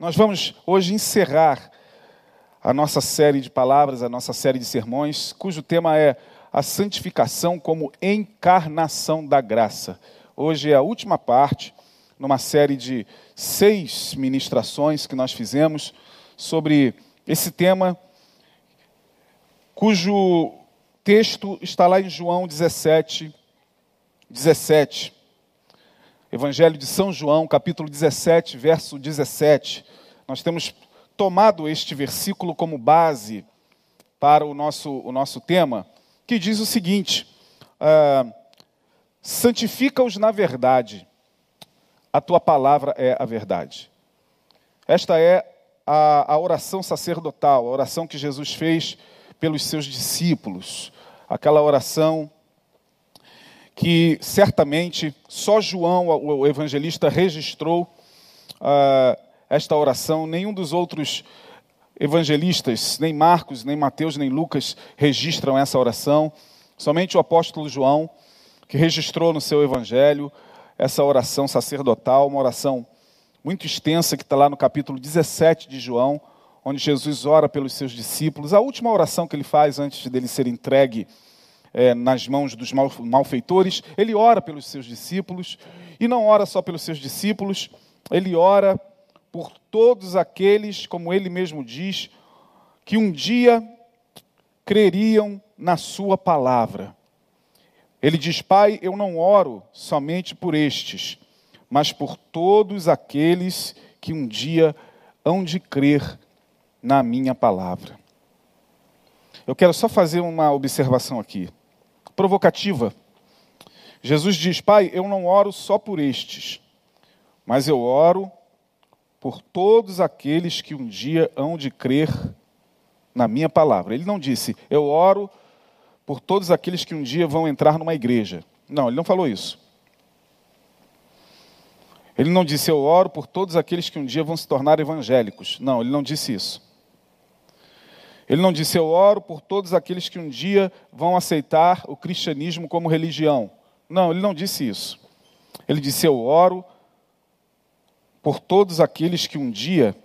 Nós vamos hoje encerrar a nossa série de palavras, a nossa série de sermões, cujo tema é a santificação como encarnação da graça. Hoje é a última parte, numa série de seis ministrações que nós fizemos sobre esse tema, cujo texto está lá em João 17, 17. Evangelho de São João, capítulo 17, verso 17. Nós temos tomado este versículo como base para o nosso, o nosso tema, que diz o seguinte: uh, santifica-os na verdade, a tua palavra é a verdade. Esta é a, a oração sacerdotal, a oração que Jesus fez pelos seus discípulos, aquela oração que certamente só João, o evangelista, registrou uh, esta oração, nenhum dos outros evangelistas, nem Marcos, nem Mateus, nem Lucas registram essa oração, somente o apóstolo João, que registrou no seu evangelho essa oração sacerdotal, uma oração muito extensa que está lá no capítulo 17 de João, onde Jesus ora pelos seus discípulos. A última oração que ele faz antes dele ser entregue é, nas mãos dos malfeitores, ele ora pelos seus discípulos, e não ora só pelos seus discípulos, ele ora por todos aqueles, como ele mesmo diz, que um dia creriam na sua palavra. Ele diz: Pai, eu não oro somente por estes, mas por todos aqueles que um dia hão de crer na minha palavra. Eu quero só fazer uma observação aqui, provocativa. Jesus diz: Pai, eu não oro só por estes, mas eu oro por todos aqueles que um dia hão de crer na minha palavra. Ele não disse, eu oro por todos aqueles que um dia vão entrar numa igreja. Não, ele não falou isso. Ele não disse, eu oro por todos aqueles que um dia vão se tornar evangélicos. Não, ele não disse isso. Ele não disse, eu oro por todos aqueles que um dia vão aceitar o cristianismo como religião. Não, ele não disse isso. Ele disse, eu oro todos aqueles que um dia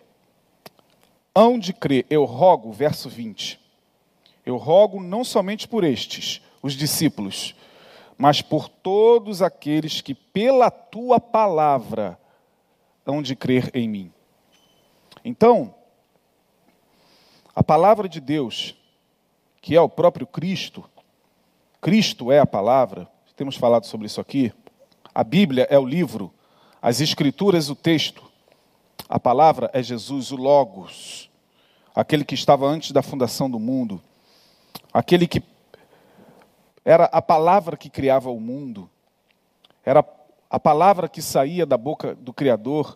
hão de crer. Eu rogo, verso 20. Eu rogo não somente por estes, os discípulos, mas por todos aqueles que pela tua palavra hão de crer em mim. Então, a palavra de Deus, que é o próprio Cristo, Cristo é a palavra, temos falado sobre isso aqui. A Bíblia é o livro as Escrituras, o texto, a palavra é Jesus, o Logos, aquele que estava antes da fundação do mundo, aquele que era a palavra que criava o mundo, era a palavra que saía da boca do Criador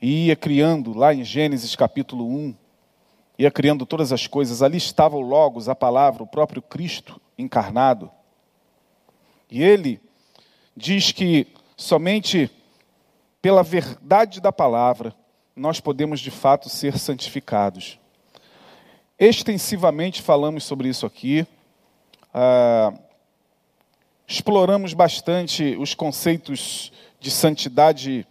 e ia criando, lá em Gênesis capítulo 1, ia criando todas as coisas. Ali estava o Logos, a palavra, o próprio Cristo encarnado. E ele diz que somente pela verdade da palavra, nós podemos de fato ser santificados. Extensivamente falamos sobre isso aqui. Ah, exploramos bastante os conceitos de santidade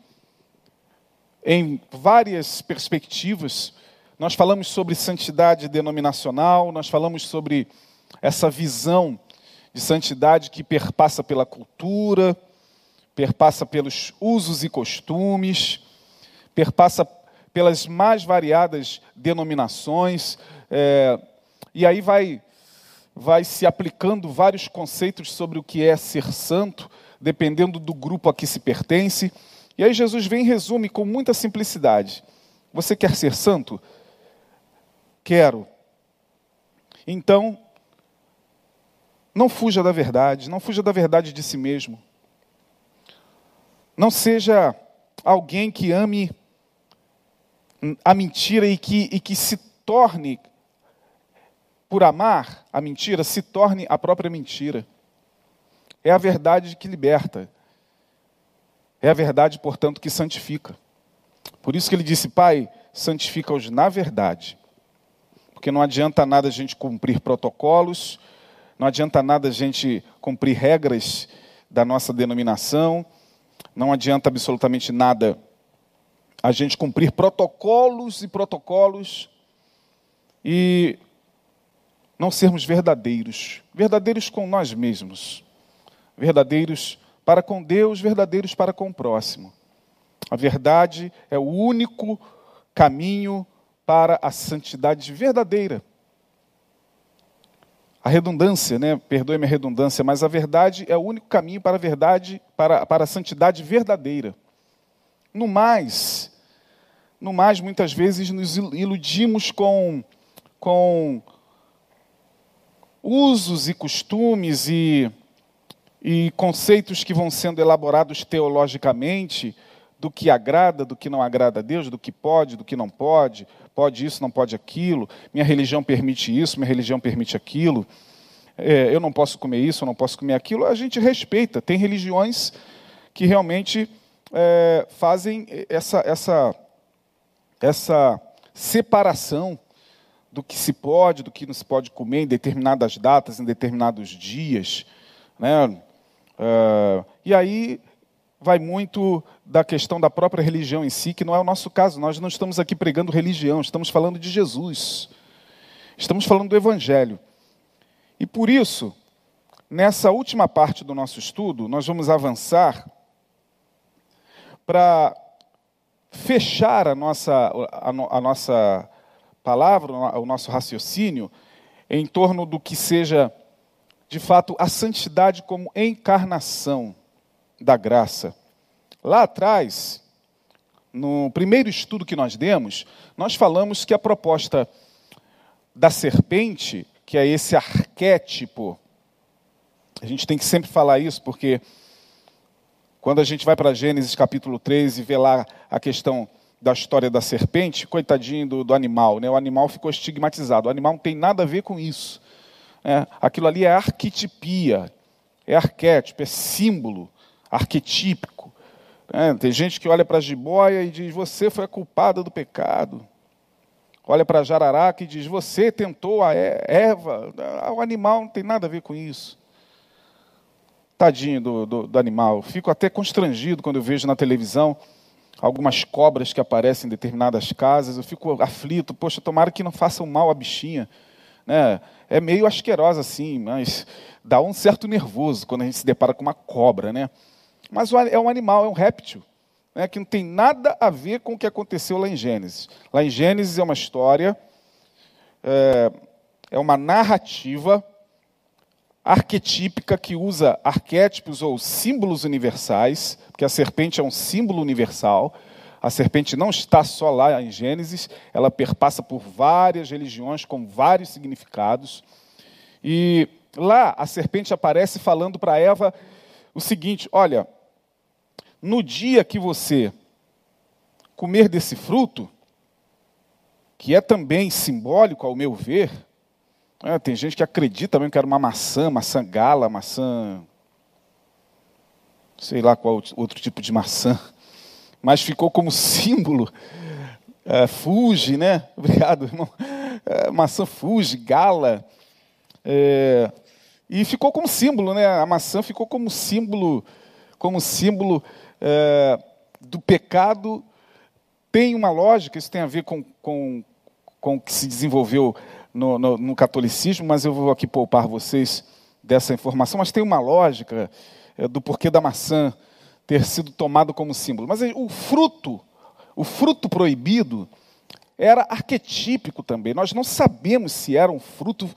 em várias perspectivas. Nós falamos sobre santidade denominacional, nós falamos sobre essa visão de santidade que perpassa pela cultura, perpassa pelos usos e costumes, perpassa pelas mais variadas denominações, é, e aí vai, vai se aplicando vários conceitos sobre o que é ser santo, dependendo do grupo a que se pertence. E aí Jesus vem e resume com muita simplicidade: Você quer ser santo? Quero. Então, não fuja da verdade, não fuja da verdade de si mesmo. Não seja alguém que ame a mentira e que, e que se torne, por amar a mentira, se torne a própria mentira. É a verdade que liberta. É a verdade, portanto, que santifica. Por isso que ele disse, Pai, santifica-os na verdade. Porque não adianta nada a gente cumprir protocolos, não adianta nada a gente cumprir regras da nossa denominação, não adianta absolutamente nada a gente cumprir protocolos e protocolos e não sermos verdadeiros, verdadeiros com nós mesmos, verdadeiros para com Deus, verdadeiros para com o próximo. A verdade é o único caminho para a santidade verdadeira. A redundância, né? Perdoe-me a redundância, mas a verdade é o único caminho para a verdade, para, para a santidade verdadeira. No mais, no mais, muitas vezes nos iludimos com, com usos e costumes e, e conceitos que vão sendo elaborados teologicamente do que agrada, do que não agrada a Deus, do que pode, do que não pode, pode isso, não pode aquilo, minha religião permite isso, minha religião permite aquilo, é, eu não posso comer isso, eu não posso comer aquilo, a gente respeita. Tem religiões que realmente é, fazem essa, essa, essa separação do que se pode, do que não se pode comer em determinadas datas, em determinados dias. Né? É, e aí vai muito da questão da própria religião em si, que não é o nosso caso. Nós não estamos aqui pregando religião, estamos falando de Jesus. Estamos falando do Evangelho. E por isso, nessa última parte do nosso estudo, nós vamos avançar para fechar a nossa, a, a nossa palavra, o nosso raciocínio, em torno do que seja, de fato, a santidade como encarnação da graça. Lá atrás, no primeiro estudo que nós demos, nós falamos que a proposta da serpente, que é esse arquétipo, a gente tem que sempre falar isso, porque quando a gente vai para Gênesis capítulo 3 e vê lá a questão da história da serpente, coitadinho do, do animal, né? o animal ficou estigmatizado. O animal não tem nada a ver com isso. Né? Aquilo ali é arquetipia, é arquétipo, é símbolo arquetípico. É, tem gente que olha para a jiboia e diz: Você foi a culpada do pecado. Olha para a jararaca e diz: Você tentou a Eva. O animal não tem nada a ver com isso. Tadinho do, do, do animal. Fico até constrangido quando eu vejo na televisão algumas cobras que aparecem em determinadas casas. Eu fico aflito. Poxa, tomara que não façam mal à bichinha. Né? É meio asquerosa assim, mas dá um certo nervoso quando a gente se depara com uma cobra, né? Mas é um animal, é um réptil, né, que não tem nada a ver com o que aconteceu lá em Gênesis. Lá em Gênesis é uma história, é, é uma narrativa arquetípica que usa arquétipos ou símbolos universais, porque a serpente é um símbolo universal. A serpente não está só lá em Gênesis, ela perpassa por várias religiões com vários significados. E lá a serpente aparece falando para Eva o seguinte: olha, no dia que você comer desse fruto, que é também simbólico ao meu ver, é, tem gente que acredita mesmo que era uma maçã, maçã gala, maçã. sei lá qual outro tipo de maçã, mas ficou como símbolo. É, Fuji, né? Obrigado, irmão. É, maçã Fuji, gala. É, e ficou como símbolo, né? A maçã ficou como símbolo, como símbolo é, do pecado. Tem uma lógica, isso tem a ver com, com, com o que se desenvolveu no, no, no catolicismo, mas eu vou aqui poupar vocês dessa informação. Mas tem uma lógica é, do porquê da maçã ter sido tomado como símbolo. Mas o fruto, o fruto proibido, era arquetípico também. Nós não sabemos se era um fruto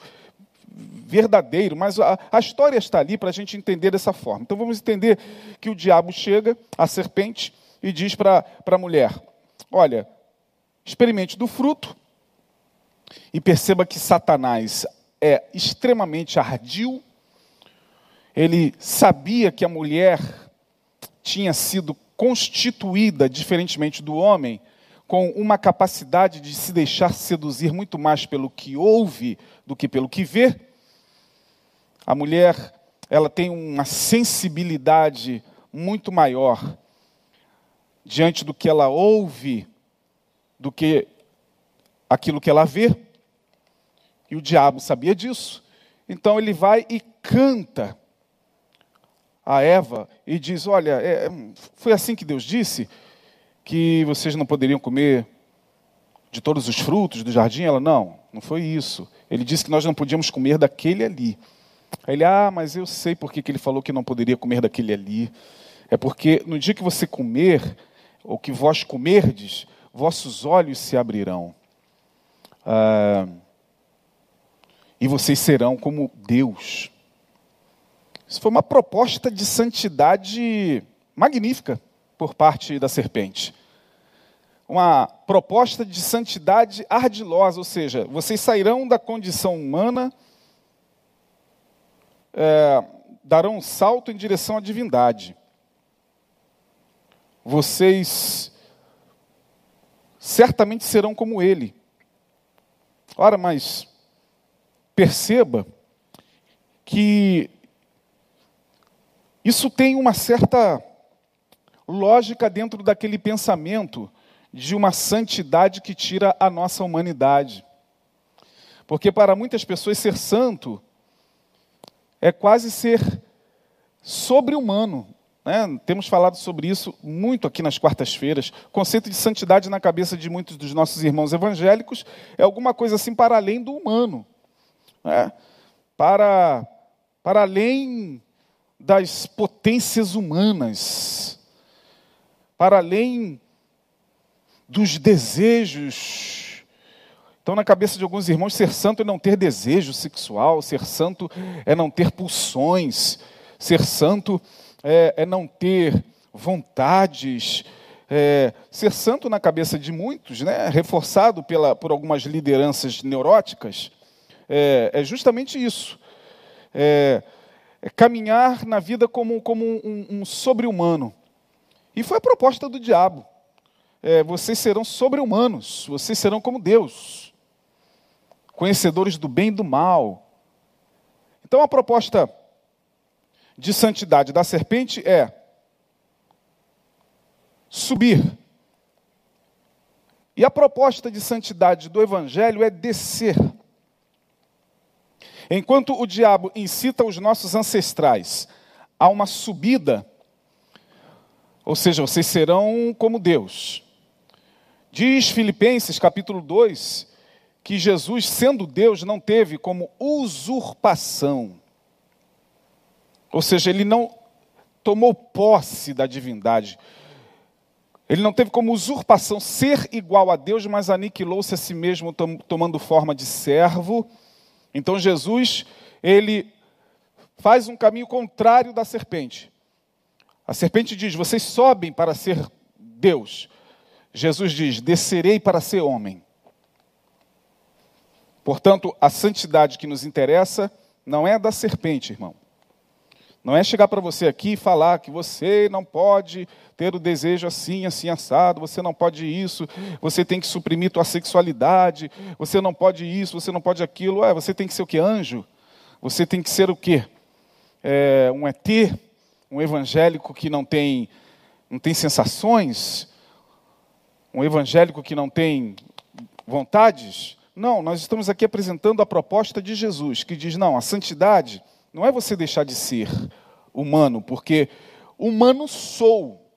verdadeiro, mas a, a história está ali para a gente entender dessa forma. Então vamos entender que o diabo chega, a serpente, e diz para a mulher: Olha, experimente do fruto e perceba que Satanás é extremamente ardil. Ele sabia que a mulher tinha sido constituída, diferentemente do homem, com uma capacidade de se deixar seduzir muito mais pelo que ouve do que pelo que vê. A mulher, ela tem uma sensibilidade muito maior diante do que ela ouve do que aquilo que ela vê. E o diabo sabia disso. Então ele vai e canta a Eva e diz: Olha, é, foi assim que Deus disse. Que vocês não poderiam comer de todos os frutos do jardim? Ela, não, não foi isso. Ele disse que nós não podíamos comer daquele ali. Aí ele, ah, mas eu sei por que, ele falou que não poderia comer daquele ali. É porque no dia que você comer, ou que vós comerdes, vossos olhos se abrirão. Ah, e vocês serão como Deus. Isso foi uma proposta de santidade magnífica por parte da serpente. Uma proposta de santidade ardilosa, ou seja, vocês sairão da condição humana, é, darão um salto em direção à divindade. Vocês certamente serão como ele. Ora, mas perceba que isso tem uma certa lógica dentro daquele pensamento de uma santidade que tira a nossa humanidade. Porque para muitas pessoas ser santo é quase ser sobre-humano. Né? Temos falado sobre isso muito aqui nas quartas-feiras. O conceito de santidade na cabeça de muitos dos nossos irmãos evangélicos é alguma coisa assim para além do humano. Né? Para, para além das potências humanas, para além dos desejos. Então, na cabeça de alguns irmãos, ser santo é não ter desejo sexual, ser santo é não ter pulsões, ser santo é, é não ter vontades. É, ser santo na cabeça de muitos, né, reforçado pela, por algumas lideranças neuróticas, é, é justamente isso. É, é caminhar na vida como, como um, um sobre-humano. E foi a proposta do diabo. É, vocês serão sobre-humanos, vocês serão como Deus, conhecedores do bem e do mal. Então a proposta de santidade da serpente é subir. E a proposta de santidade do evangelho é descer. Enquanto o diabo incita os nossos ancestrais a uma subida, ou seja, vocês serão como Deus. Diz Filipenses capítulo 2 que Jesus, sendo Deus, não teve como usurpação. Ou seja, ele não tomou posse da divindade. Ele não teve como usurpação ser igual a Deus, mas aniquilou-se a si mesmo, tomando forma de servo então Jesus, ele faz um caminho contrário da serpente. A serpente diz: Vocês sobem para ser Deus. Jesus diz: Descerei para ser homem. Portanto, a santidade que nos interessa não é da serpente, irmão. Não é chegar para você aqui e falar que você não pode ter o desejo assim, assim, assado, você não pode isso, você tem que suprimir tua sexualidade, você não pode isso, você não pode aquilo. É, você tem que ser o que? Anjo? Você tem que ser o quê? É, um ET? Um evangélico que não tem, não tem sensações? Um evangélico que não tem vontades? Não, nós estamos aqui apresentando a proposta de Jesus, que diz: não, a santidade não é você deixar de ser humano, porque humano sou,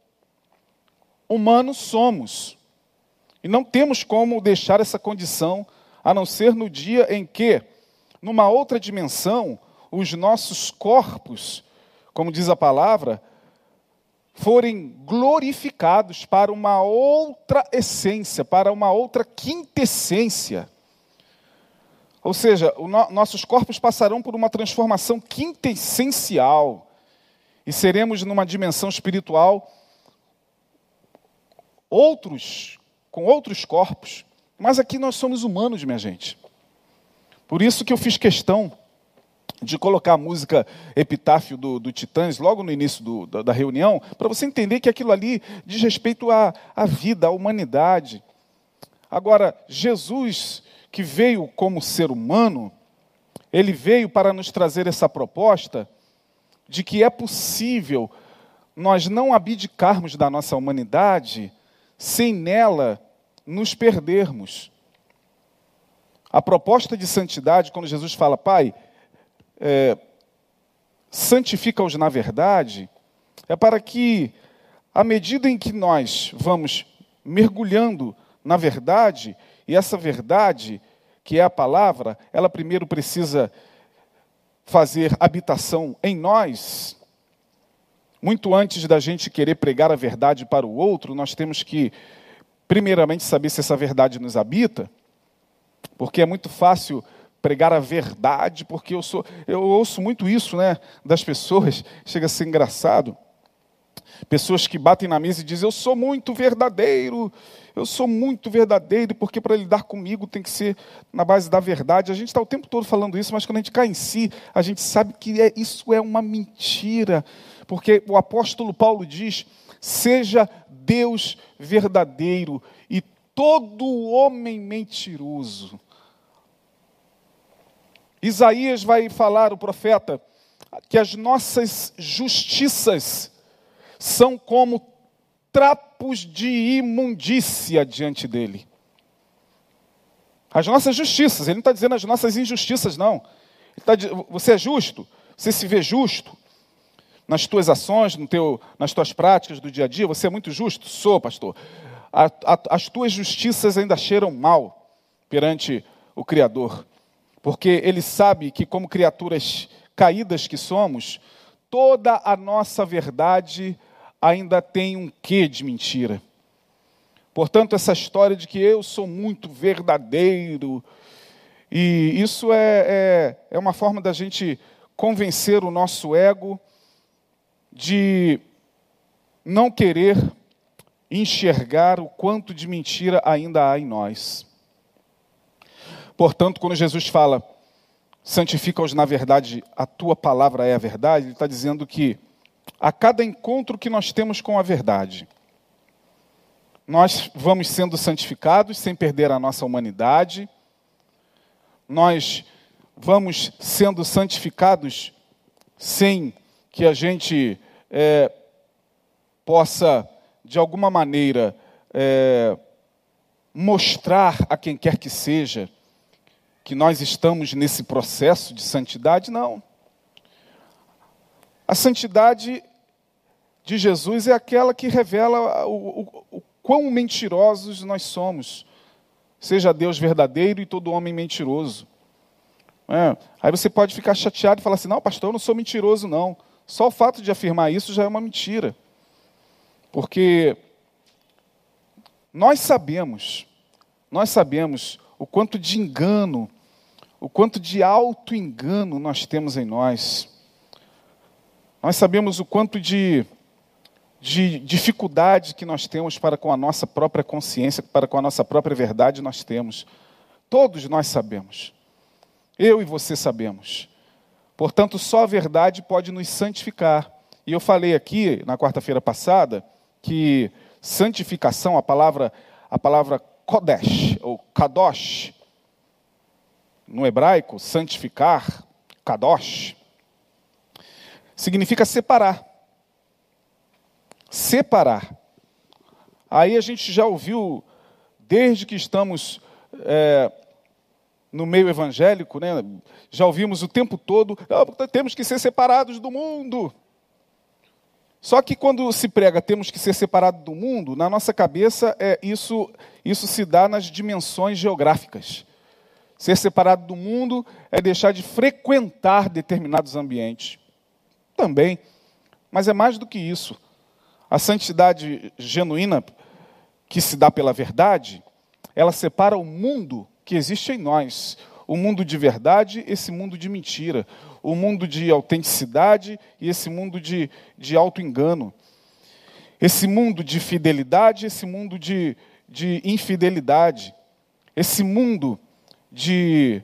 humano somos. E não temos como deixar essa condição, a não ser no dia em que, numa outra dimensão, os nossos corpos, como diz a palavra, forem glorificados para uma outra essência, para uma outra quintessência. Ou seja, no, nossos corpos passarão por uma transformação quintessencial e seremos numa dimensão espiritual outros com outros corpos, mas aqui nós somos humanos, minha gente. Por isso que eu fiz questão de colocar a música Epitáfio do, do Titãs logo no início do, da, da, reunião, para você entender que aquilo ali diz respeito à, à vida, à humanidade. Agora, Jesus que veio como ser humano, ele veio para nos trazer essa proposta de que é possível nós não abdicarmos da nossa humanidade sem nela nos perdermos. A proposta de santidade, quando Jesus fala, Pai, é, santifica-os na verdade, é para que, à medida em que nós vamos mergulhando na verdade, e essa verdade, que é a palavra, ela primeiro precisa fazer habitação em nós. Muito antes da gente querer pregar a verdade para o outro, nós temos que, primeiramente, saber se essa verdade nos habita, porque é muito fácil pregar a verdade, porque eu sou, eu ouço muito isso, né, das pessoas, chega a ser engraçado. Pessoas que batem na mesa e dizem: "Eu sou muito verdadeiro, eu sou muito verdadeiro, porque para lidar comigo tem que ser na base da verdade". A gente está o tempo todo falando isso, mas quando a gente cai em si, a gente sabe que é, isso é uma mentira, porque o apóstolo Paulo diz: "Seja Deus verdadeiro e todo homem mentiroso". Isaías vai falar, o profeta, que as nossas justiças são como trapos de imundícia diante dele. As nossas justiças, ele não está dizendo as nossas injustiças, não. Tá, você é justo, você se vê justo nas tuas ações, no teu, nas tuas práticas do dia a dia, você é muito justo? Sou, pastor. A, a, as tuas justiças ainda cheiram mal perante o Criador porque ele sabe que, como criaturas caídas que somos, toda a nossa verdade ainda tem um quê de mentira. Portanto, essa história de que eu sou muito verdadeiro, e isso é, é, é uma forma da gente convencer o nosso ego de não querer enxergar o quanto de mentira ainda há em nós. Portanto, quando Jesus fala, santifica-os na verdade, a tua palavra é a verdade, ele está dizendo que a cada encontro que nós temos com a verdade, nós vamos sendo santificados sem perder a nossa humanidade, nós vamos sendo santificados sem que a gente é, possa, de alguma maneira, é, mostrar a quem quer que seja que nós estamos nesse processo de santidade, não. A santidade de Jesus é aquela que revela o, o, o quão mentirosos nós somos. Seja Deus verdadeiro e todo homem mentiroso. É. Aí você pode ficar chateado e falar assim: não, pastor, eu não sou mentiroso, não. Só o fato de afirmar isso já é uma mentira. Porque nós sabemos, nós sabemos o quanto de engano o quanto de auto-engano nós temos em nós. Nós sabemos o quanto de, de dificuldade que nós temos para com a nossa própria consciência, para com a nossa própria verdade nós temos. Todos nós sabemos. Eu e você sabemos. Portanto, só a verdade pode nos santificar. E eu falei aqui na quarta-feira passada que santificação, a palavra a palavra kodesh ou kadosh, no hebraico, santificar, kadosh, significa separar. Separar. Aí a gente já ouviu, desde que estamos é, no meio evangélico, né, já ouvimos o tempo todo, ah, temos que ser separados do mundo. Só que quando se prega temos que ser separados do mundo, na nossa cabeça é isso, isso se dá nas dimensões geográficas. Ser separado do mundo é deixar de frequentar determinados ambientes. Também. Mas é mais do que isso. A santidade genuína, que se dá pela verdade, ela separa o mundo que existe em nós. O mundo de verdade, esse mundo de mentira. O mundo de autenticidade e esse mundo de, de auto-engano. Esse mundo de fidelidade, esse mundo de, de infidelidade. Esse mundo de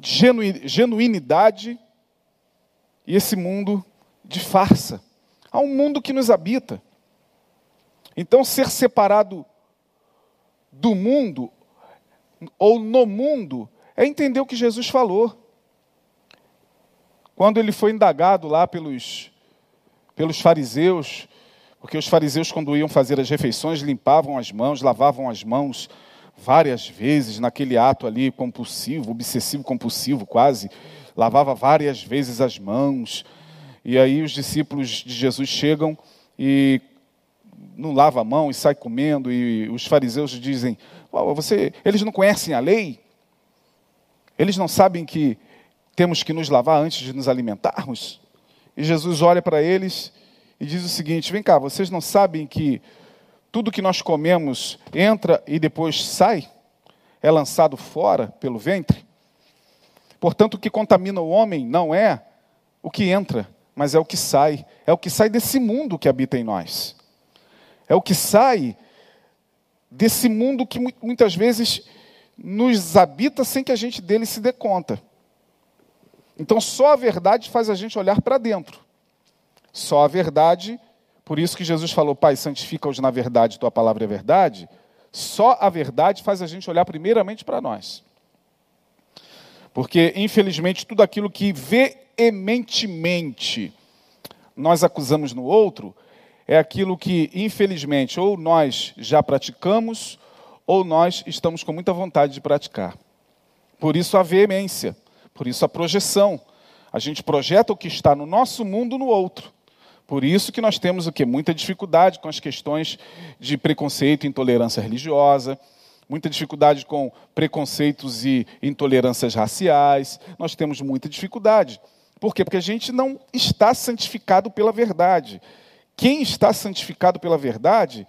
genuinidade e esse mundo de farsa. Há um mundo que nos habita. Então, ser separado do mundo ou no mundo é entender o que Jesus falou. Quando ele foi indagado lá pelos, pelos fariseus, porque os fariseus, quando iam fazer as refeições, limpavam as mãos, lavavam as mãos várias vezes naquele ato ali compulsivo, obsessivo compulsivo quase, lavava várias vezes as mãos. E aí os discípulos de Jesus chegam e não lava a mão e sai comendo, e os fariseus dizem: você, eles não conhecem a lei? Eles não sabem que temos que nos lavar antes de nos alimentarmos? E Jesus olha para eles e diz o seguinte: vem cá, vocês não sabem que tudo que nós comemos entra e depois sai? É lançado fora pelo ventre? Portanto, o que contamina o homem não é o que entra, mas é o que sai. É o que sai desse mundo que habita em nós. É o que sai desse mundo que muitas vezes nos habita sem que a gente dele se dê conta. Então, só a verdade faz a gente olhar para dentro. Só a verdade, por isso que Jesus falou, Pai, santifica-os na verdade, tua palavra é verdade. Só a verdade faz a gente olhar primeiramente para nós. Porque, infelizmente, tudo aquilo que veementemente nós acusamos no outro é aquilo que, infelizmente, ou nós já praticamos, ou nós estamos com muita vontade de praticar. Por isso a veemência, por isso a projeção. A gente projeta o que está no nosso mundo no outro. Por isso que nós temos o que muita dificuldade com as questões de preconceito e intolerância religiosa, muita dificuldade com preconceitos e intolerâncias raciais. Nós temos muita dificuldade. Por quê? Porque a gente não está santificado pela verdade. Quem está santificado pela verdade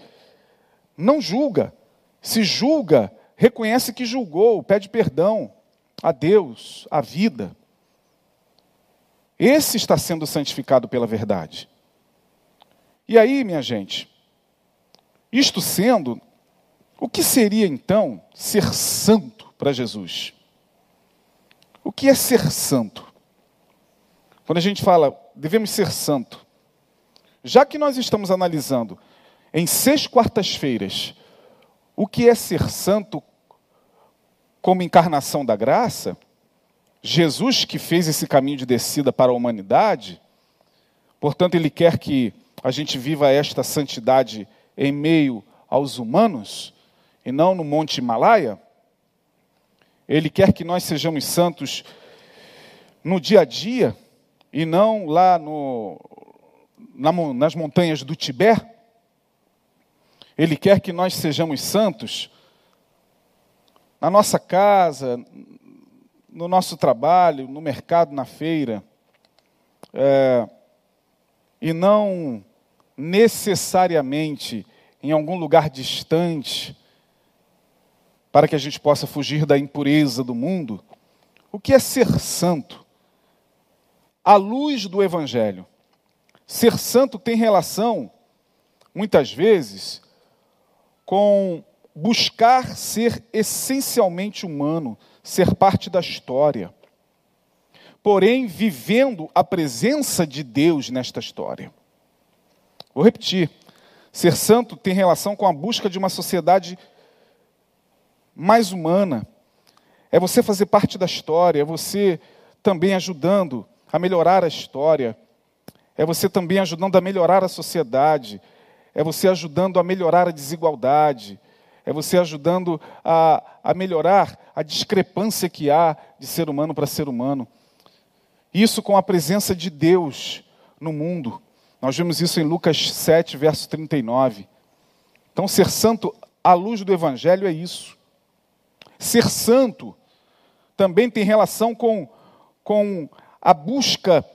não julga. Se julga, reconhece que julgou, pede perdão a Deus, a vida. Esse está sendo santificado pela verdade. E aí, minha gente, isto sendo, o que seria então ser santo para Jesus? O que é ser santo? Quando a gente fala, devemos ser santo, já que nós estamos analisando em seis quartas-feiras o que é ser santo como encarnação da graça, Jesus que fez esse caminho de descida para a humanidade, portanto, ele quer que a gente viva esta santidade em meio aos humanos e não no Monte Himalaia. Ele quer que nós sejamos santos no dia a dia e não lá no, na, nas montanhas do Tibete. Ele quer que nós sejamos santos na nossa casa, no nosso trabalho, no mercado, na feira, é, e não necessariamente em algum lugar distante, para que a gente possa fugir da impureza do mundo. O que é ser santo? à luz do Evangelho. Ser santo tem relação, muitas vezes, com buscar ser essencialmente humano, ser parte da história. Porém, vivendo a presença de Deus nesta história. Vou repetir. Ser santo tem relação com a busca de uma sociedade mais humana. É você fazer parte da história, é você também ajudando a melhorar a história, é você também ajudando a melhorar a sociedade, é você ajudando a melhorar a desigualdade, é você ajudando a, a melhorar a discrepância que há de ser humano para ser humano. Isso com a presença de Deus no mundo. Nós vemos isso em Lucas 7, verso 39. Então, ser santo à luz do Evangelho é isso. Ser santo também tem relação com, com a busca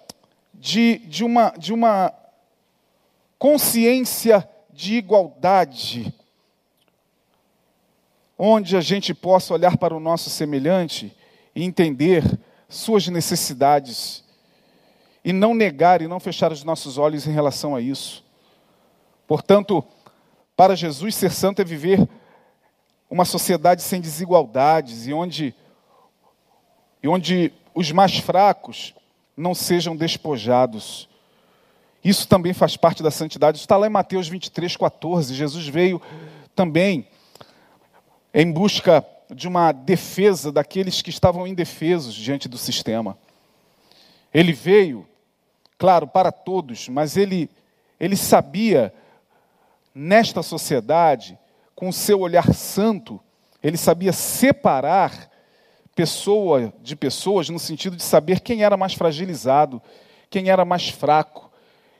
de, de, uma, de uma consciência de igualdade, onde a gente possa olhar para o nosso semelhante e entender suas necessidades, e não negar e não fechar os nossos olhos em relação a isso. Portanto, para Jesus, ser santo é viver uma sociedade sem desigualdades e onde, e onde os mais fracos não sejam despojados. Isso também faz parte da santidade. Isso está lá em Mateus 23, 14. Jesus veio também em busca de uma defesa daqueles que estavam indefesos diante do sistema. Ele veio, claro, para todos, mas ele, ele sabia, nesta sociedade, com o seu olhar santo, ele sabia separar pessoa de pessoas no sentido de saber quem era mais fragilizado, quem era mais fraco,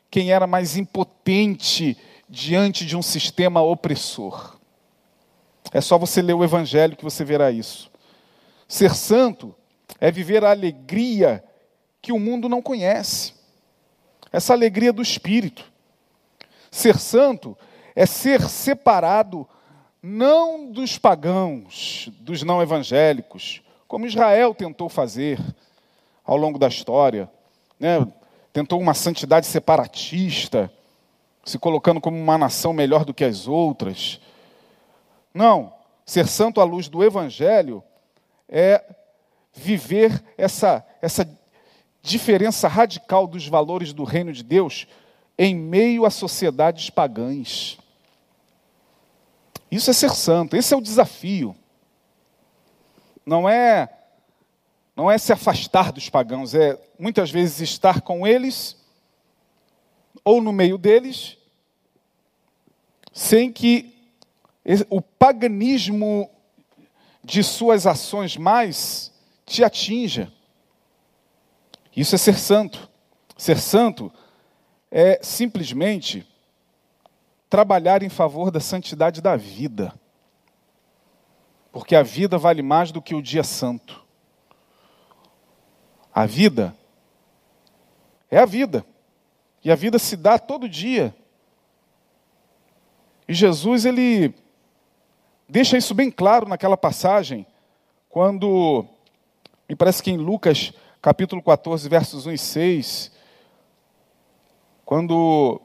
quem era mais impotente diante de um sistema opressor. É só você ler o Evangelho que você verá isso. Ser santo é viver a alegria que o mundo não conhece. Essa alegria do espírito. Ser santo é ser separado não dos pagãos, dos não evangélicos, como Israel tentou fazer ao longo da história, né? tentou uma santidade separatista, se colocando como uma nação melhor do que as outras. Não, ser santo à luz do Evangelho é viver essa, essa diferença radical dos valores do reino de Deus em meio a sociedades pagãs. Isso é ser santo, esse é o desafio. Não é não é se afastar dos pagãos, é muitas vezes estar com eles ou no meio deles, sem que o paganismo de suas ações mais te atinja. Isso é ser santo. Ser santo é simplesmente trabalhar em favor da santidade da vida. Porque a vida vale mais do que o dia santo. A vida é a vida. E a vida se dá todo dia. E Jesus, ele deixa isso bem claro naquela passagem, quando, me parece que em Lucas, capítulo 14, versos 1 e 6, quando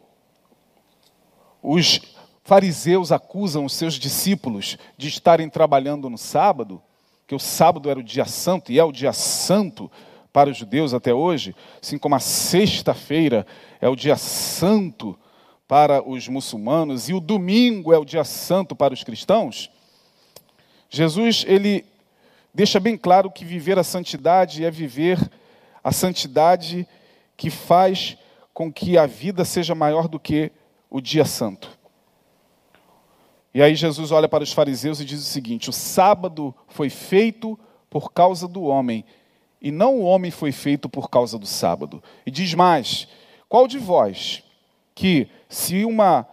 os fariseus acusam os seus discípulos de estarem trabalhando no sábado, que o sábado era o dia santo e é o dia santo para os judeus até hoje, assim como a sexta-feira é o dia santo para os muçulmanos e o domingo é o dia santo para os cristãos, Jesus ele deixa bem claro que viver a santidade é viver a santidade que faz com que a vida seja maior do que o dia santo. E aí Jesus olha para os fariseus e diz o seguinte: o sábado foi feito por causa do homem, e não o homem foi feito por causa do sábado. E diz mais: qual de vós que, se uma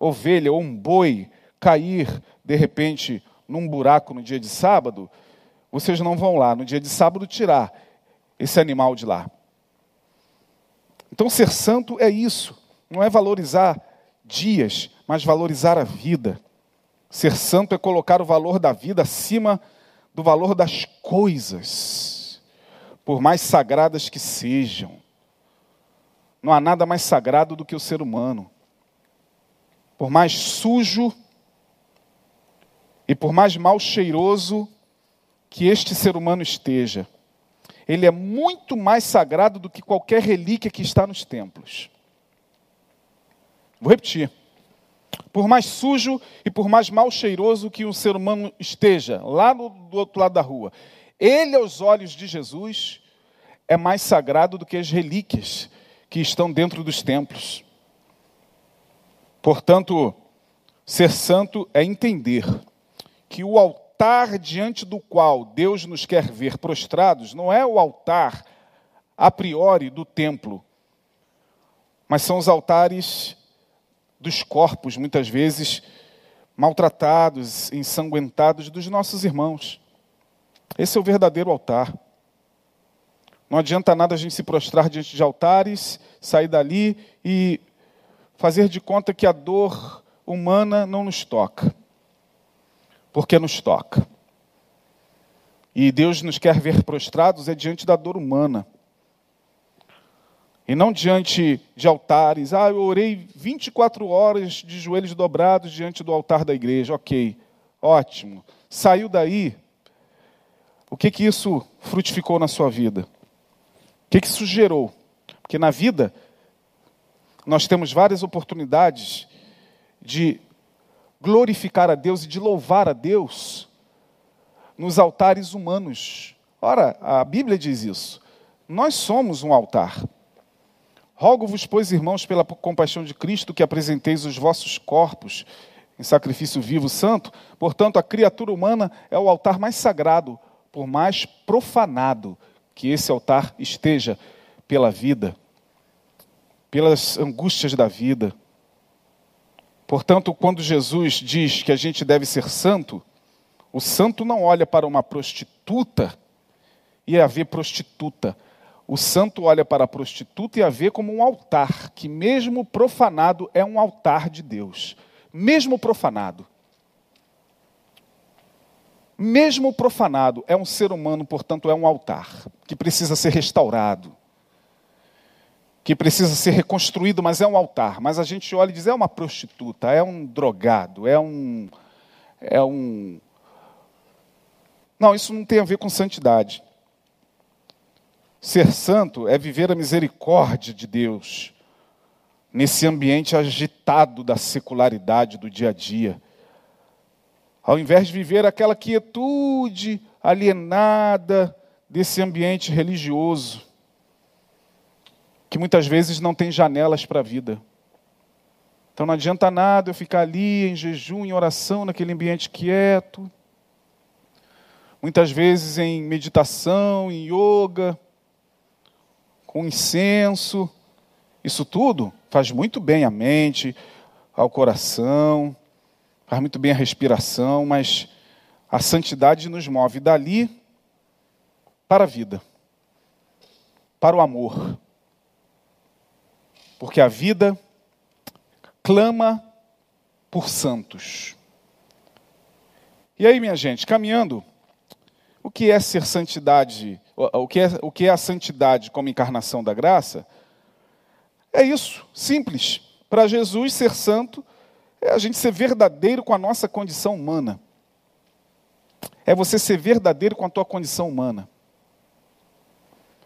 ovelha ou um boi cair de repente num buraco no dia de sábado, vocês não vão lá no dia de sábado tirar esse animal de lá? Então, ser santo é isso, não é valorizar dias, mas valorizar a vida. Ser santo é colocar o valor da vida acima do valor das coisas, por mais sagradas que sejam. Não há nada mais sagrado do que o ser humano. Por mais sujo e por mais mal cheiroso que este ser humano esteja, ele é muito mais sagrado do que qualquer relíquia que está nos templos. Vou repetir. Por mais sujo e por mais mal cheiroso que um ser humano esteja, lá no, do outro lado da rua, ele, aos olhos de Jesus, é mais sagrado do que as relíquias que estão dentro dos templos. Portanto, ser santo é entender que o altar diante do qual Deus nos quer ver prostrados não é o altar a priori do templo, mas são os altares dos corpos, muitas vezes maltratados, ensanguentados dos nossos irmãos. Esse é o verdadeiro altar. Não adianta nada a gente se prostrar diante de altares, sair dali e fazer de conta que a dor humana não nos toca. Porque nos toca. E Deus nos quer ver prostrados é diante da dor humana. E não diante de altares. Ah, eu orei 24 horas de joelhos dobrados diante do altar da igreja. Ok, ótimo. Saiu daí. O que que isso frutificou na sua vida? O que que isso gerou? Porque na vida nós temos várias oportunidades de glorificar a Deus e de louvar a Deus nos altares humanos. Ora, a Bíblia diz isso. Nós somos um altar. Rogo-vos, pois, irmãos, pela compaixão de Cristo, que apresenteis os vossos corpos em sacrifício vivo santo. Portanto, a criatura humana é o altar mais sagrado, por mais profanado que esse altar esteja pela vida, pelas angústias da vida, Portanto, quando Jesus diz que a gente deve ser santo, o santo não olha para uma prostituta e a vê prostituta. O santo olha para a prostituta e a vê como um altar, que mesmo profanado é um altar de Deus. Mesmo profanado. Mesmo profanado é um ser humano, portanto, é um altar, que precisa ser restaurado, que precisa ser reconstruído, mas é um altar. Mas a gente olha e diz: é uma prostituta, é um drogado, é um. É um. Não, isso não tem a ver com santidade. Ser santo é viver a misericórdia de Deus nesse ambiente agitado da secularidade do dia a dia. Ao invés de viver aquela quietude alienada desse ambiente religioso, que muitas vezes não tem janelas para a vida. Então não adianta nada eu ficar ali em jejum, em oração, naquele ambiente quieto. Muitas vezes em meditação, em yoga, com incenso. Isso tudo faz muito bem à mente, ao coração, faz muito bem à respiração, mas a santidade nos move dali para a vida, para o amor. Porque a vida clama por santos. E aí, minha gente, caminhando, o que é ser santidade o que, é, o que é a santidade como encarnação da graça, é isso, simples. Para Jesus, ser santo é a gente ser verdadeiro com a nossa condição humana. É você ser verdadeiro com a tua condição humana.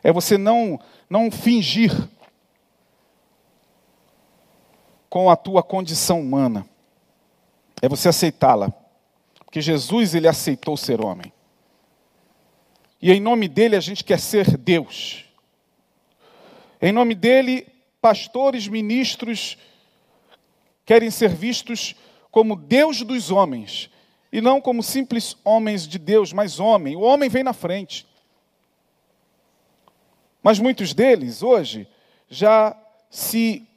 É você não, não fingir com a tua condição humana. É você aceitá-la. Porque Jesus, ele aceitou ser homem. E em nome dele a gente quer ser Deus. Em nome dele, pastores, ministros querem ser vistos como Deus dos homens, e não como simples homens de Deus, mas homem. O homem vem na frente. Mas muitos deles, hoje, já se,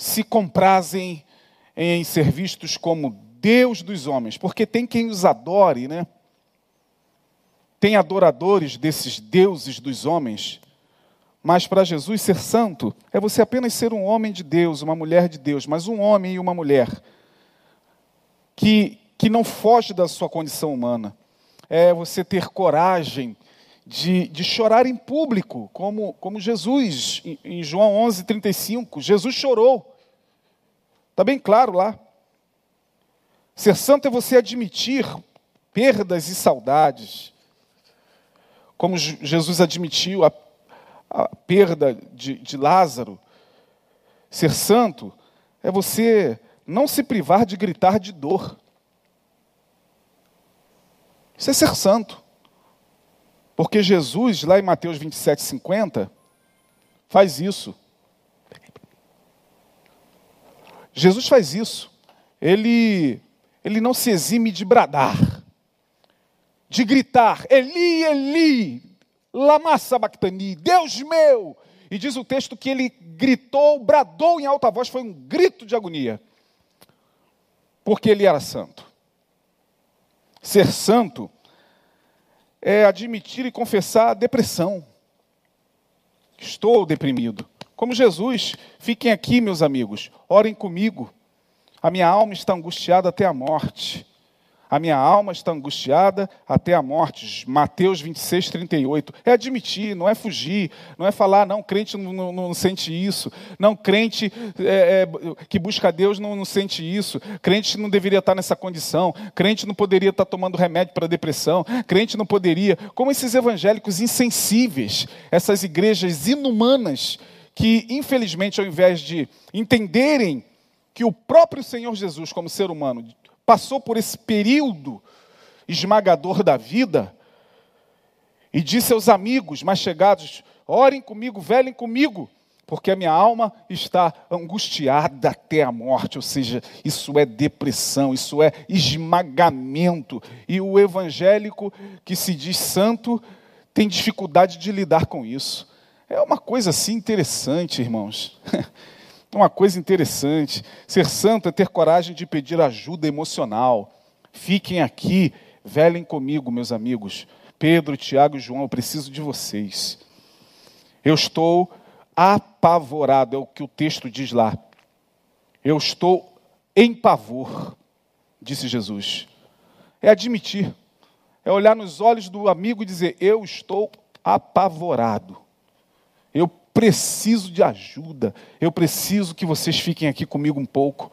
se comprazem em ser vistos como Deus dos homens, porque tem quem os adore, né? tem adoradores desses deuses dos homens, mas para Jesus ser santo é você apenas ser um homem de Deus, uma mulher de Deus, mas um homem e uma mulher que, que não foge da sua condição humana. É você ter coragem de, de chorar em público, como, como Jesus, em, em João 11, 35. Jesus chorou. Está bem claro lá. Ser santo é você admitir perdas e saudades como Jesus admitiu a, a perda de, de Lázaro, ser santo é você não se privar de gritar de dor. Isso é ser santo. Porque Jesus, lá em Mateus 27, 50, faz isso. Jesus faz isso. Ele, ele não se exime de bradar de gritar: Eli, Eli, lama sabachthani, Deus meu. E diz o texto que ele gritou, bradou em alta voz, foi um grito de agonia, porque ele era santo. Ser santo é admitir e confessar a depressão. Estou deprimido. Como Jesus, fiquem aqui, meus amigos, orem comigo. A minha alma está angustiada até a morte. A minha alma está angustiada até a morte. Mateus 26, 38. É admitir, não é fugir, não é falar, não, crente não, não, não sente isso. Não, crente é, é, que busca Deus não, não, sente isso. Crente não deveria estar nessa condição. Crente não poderia estar tomando remédio para depressão. Crente não poderia. Como esses evangélicos insensíveis, essas igrejas inumanas, que infelizmente, ao invés de entenderem que o próprio Senhor Jesus, como ser humano, passou por esse período esmagador da vida e disse aos amigos mais chegados: orem comigo, velem comigo, porque a minha alma está angustiada até a morte. Ou seja, isso é depressão, isso é esmagamento. E o evangélico que se diz santo tem dificuldade de lidar com isso. É uma coisa assim interessante, irmãos. Uma coisa interessante: ser santo é ter coragem de pedir ajuda emocional. Fiquem aqui, velem comigo, meus amigos. Pedro, Tiago e João, eu preciso de vocês. Eu estou apavorado, é o que o texto diz lá. Eu estou em pavor, disse Jesus. É admitir, é olhar nos olhos do amigo e dizer: Eu estou apavorado. Preciso de ajuda. Eu preciso que vocês fiquem aqui comigo um pouco.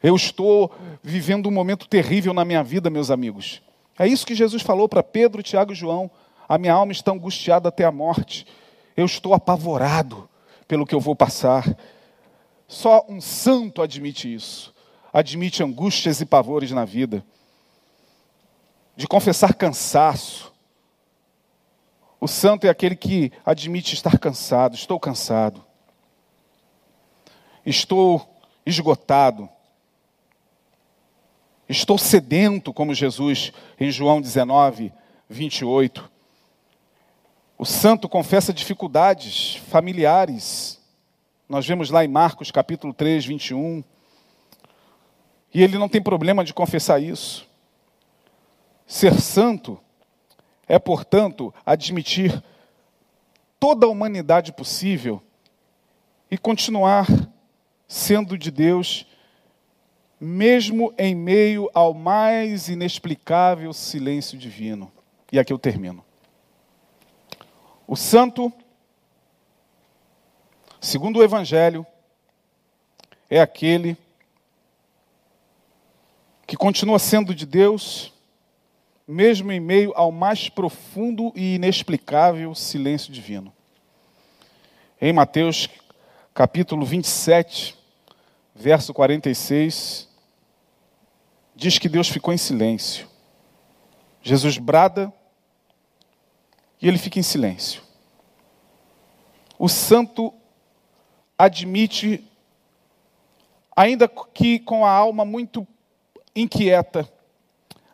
Eu estou vivendo um momento terrível na minha vida, meus amigos. É isso que Jesus falou para Pedro, Tiago e João. A minha alma está angustiada até a morte. Eu estou apavorado pelo que eu vou passar. Só um santo admite isso. Admite angústias e pavores na vida. De confessar cansaço. O santo é aquele que admite estar cansado. Estou cansado. Estou esgotado. Estou sedento, como Jesus em João 19, 28. O santo confessa dificuldades familiares, nós vemos lá em Marcos capítulo 3, 21. E ele não tem problema de confessar isso. Ser santo é, portanto, admitir toda a humanidade possível e continuar sendo de Deus, mesmo em meio ao mais inexplicável silêncio divino. E aqui eu termino. O santo Segundo o Evangelho, é aquele que continua sendo de Deus, mesmo em meio ao mais profundo e inexplicável silêncio divino. Em Mateus capítulo 27, verso 46, diz que Deus ficou em silêncio. Jesus brada e ele fica em silêncio. O santo admite, ainda que com a alma muito inquieta,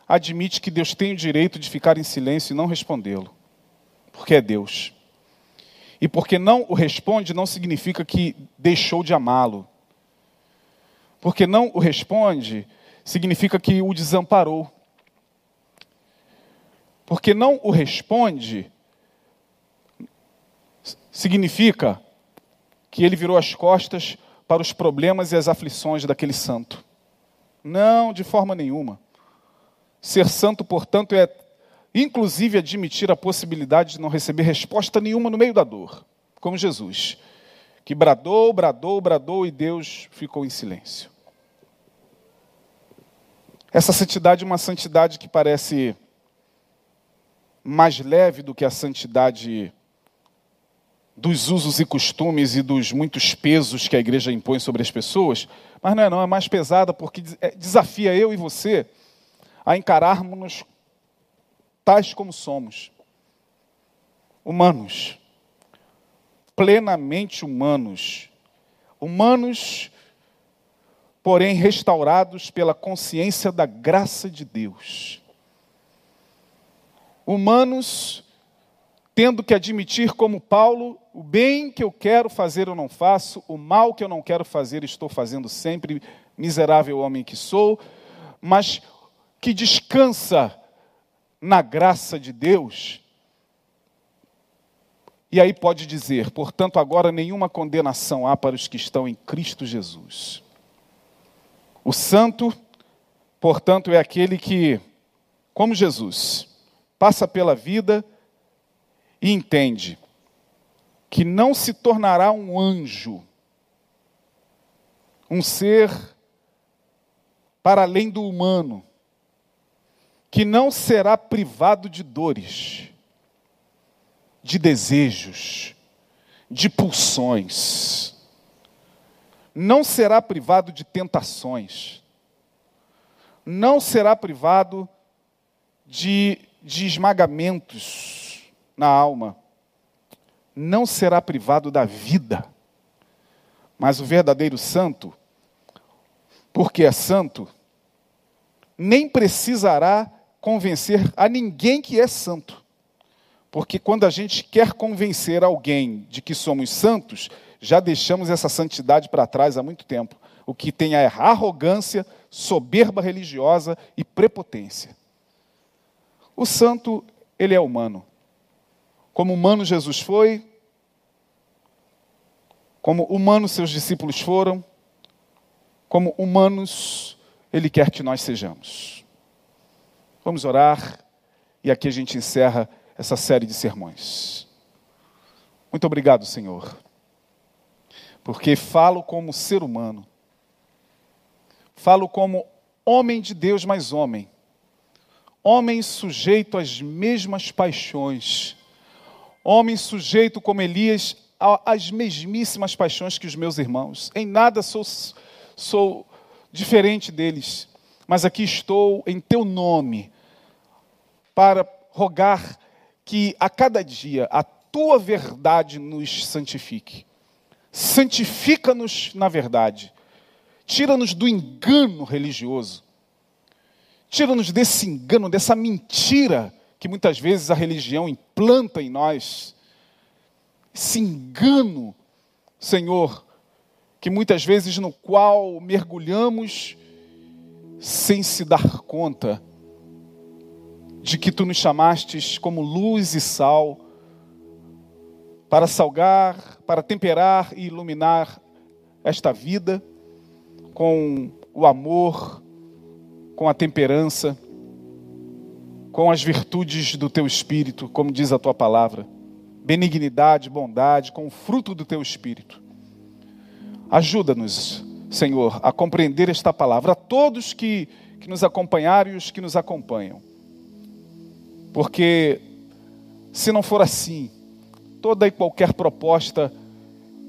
admite que Deus tem o direito de ficar em silêncio e não respondê-lo, porque é Deus. E porque não o responde, não significa que deixou de amá-lo. Porque não o responde, significa que o desamparou. Porque não o responde, significa que ele virou as costas para os problemas e as aflições daquele santo. Não, de forma nenhuma. Ser santo, portanto, é inclusive admitir a possibilidade de não receber resposta nenhuma no meio da dor, como Jesus, que bradou, bradou, bradou e Deus ficou em silêncio. Essa santidade é uma santidade que parece mais leve do que a santidade dos usos e costumes e dos muitos pesos que a igreja impõe sobre as pessoas, mas não é não, é mais pesada porque é, desafia eu e você a encararmos-nos tais como somos, humanos, plenamente humanos, humanos, porém restaurados pela consciência da graça de Deus, humanos tendo que admitir, como Paulo, o bem que eu quero fazer eu não faço, o mal que eu não quero fazer estou fazendo sempre, miserável homem que sou, mas que descansa na graça de Deus. E aí pode dizer, portanto, agora nenhuma condenação há para os que estão em Cristo Jesus. O santo, portanto, é aquele que, como Jesus, passa pela vida e entende que não se tornará um anjo, um ser para além do humano, que não será privado de dores, de desejos, de pulsões, não será privado de tentações, não será privado de, de esmagamentos, na alma, não será privado da vida. Mas o verdadeiro santo, porque é santo, nem precisará convencer a ninguém que é santo. Porque quando a gente quer convencer alguém de que somos santos, já deixamos essa santidade para trás há muito tempo. O que tem é arrogância, soberba religiosa e prepotência. O santo, ele é humano. Como humano Jesus foi, como humano seus discípulos foram, como humanos ele quer que nós sejamos. Vamos orar e aqui a gente encerra essa série de sermões. Muito obrigado, Senhor, porque falo como ser humano, falo como homem de Deus, mas homem, homem sujeito às mesmas paixões, homem sujeito como Elias às mesmíssimas paixões que os meus irmãos. Em nada sou, sou diferente deles, mas aqui estou em teu nome para rogar que a cada dia a tua verdade nos santifique. Santifica-nos na verdade. Tira-nos do engano religioso. Tira-nos desse engano, dessa mentira que muitas vezes a religião implanta em nós. Esse engano, Senhor, que muitas vezes no qual mergulhamos sem se dar conta de que tu nos chamastes como luz e sal para salgar, para temperar e iluminar esta vida com o amor, com a temperança, com as virtudes do teu espírito, como diz a tua palavra, benignidade, bondade, com o fruto do teu espírito. Ajuda-nos, Senhor, a compreender esta palavra, a todos que, que nos acompanharam e os que nos acompanham. Porque se não for assim, toda e qualquer proposta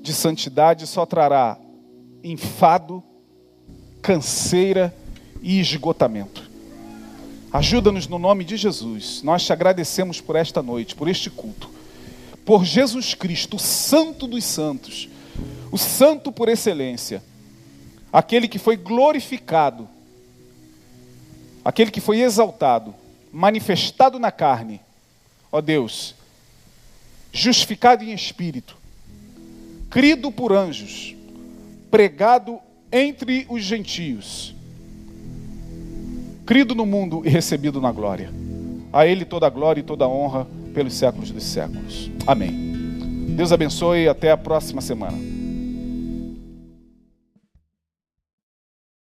de santidade só trará enfado, canseira e esgotamento. Ajuda-nos no nome de Jesus. Nós te agradecemos por esta noite, por este culto. Por Jesus Cristo, o Santo dos Santos, o Santo por excelência, aquele que foi glorificado, aquele que foi exaltado manifestado na carne, ó Deus, justificado em espírito, crido por anjos, pregado entre os gentios, crido no mundo e recebido na glória. A Ele toda a glória e toda a honra pelos séculos dos séculos. Amém. Deus abençoe e até a próxima semana.